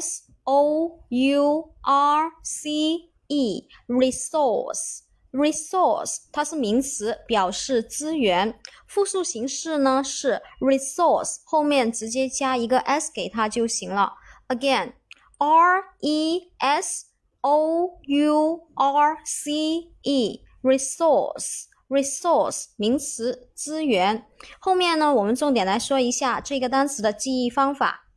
s ou rce resource resource 它是名词表示资源复数形式呢是 resource 后面直接加一个 s 给它就行了 again r e s ou rce resource resource 名词资源后面呢我们重点来说一下这个单词的记忆方法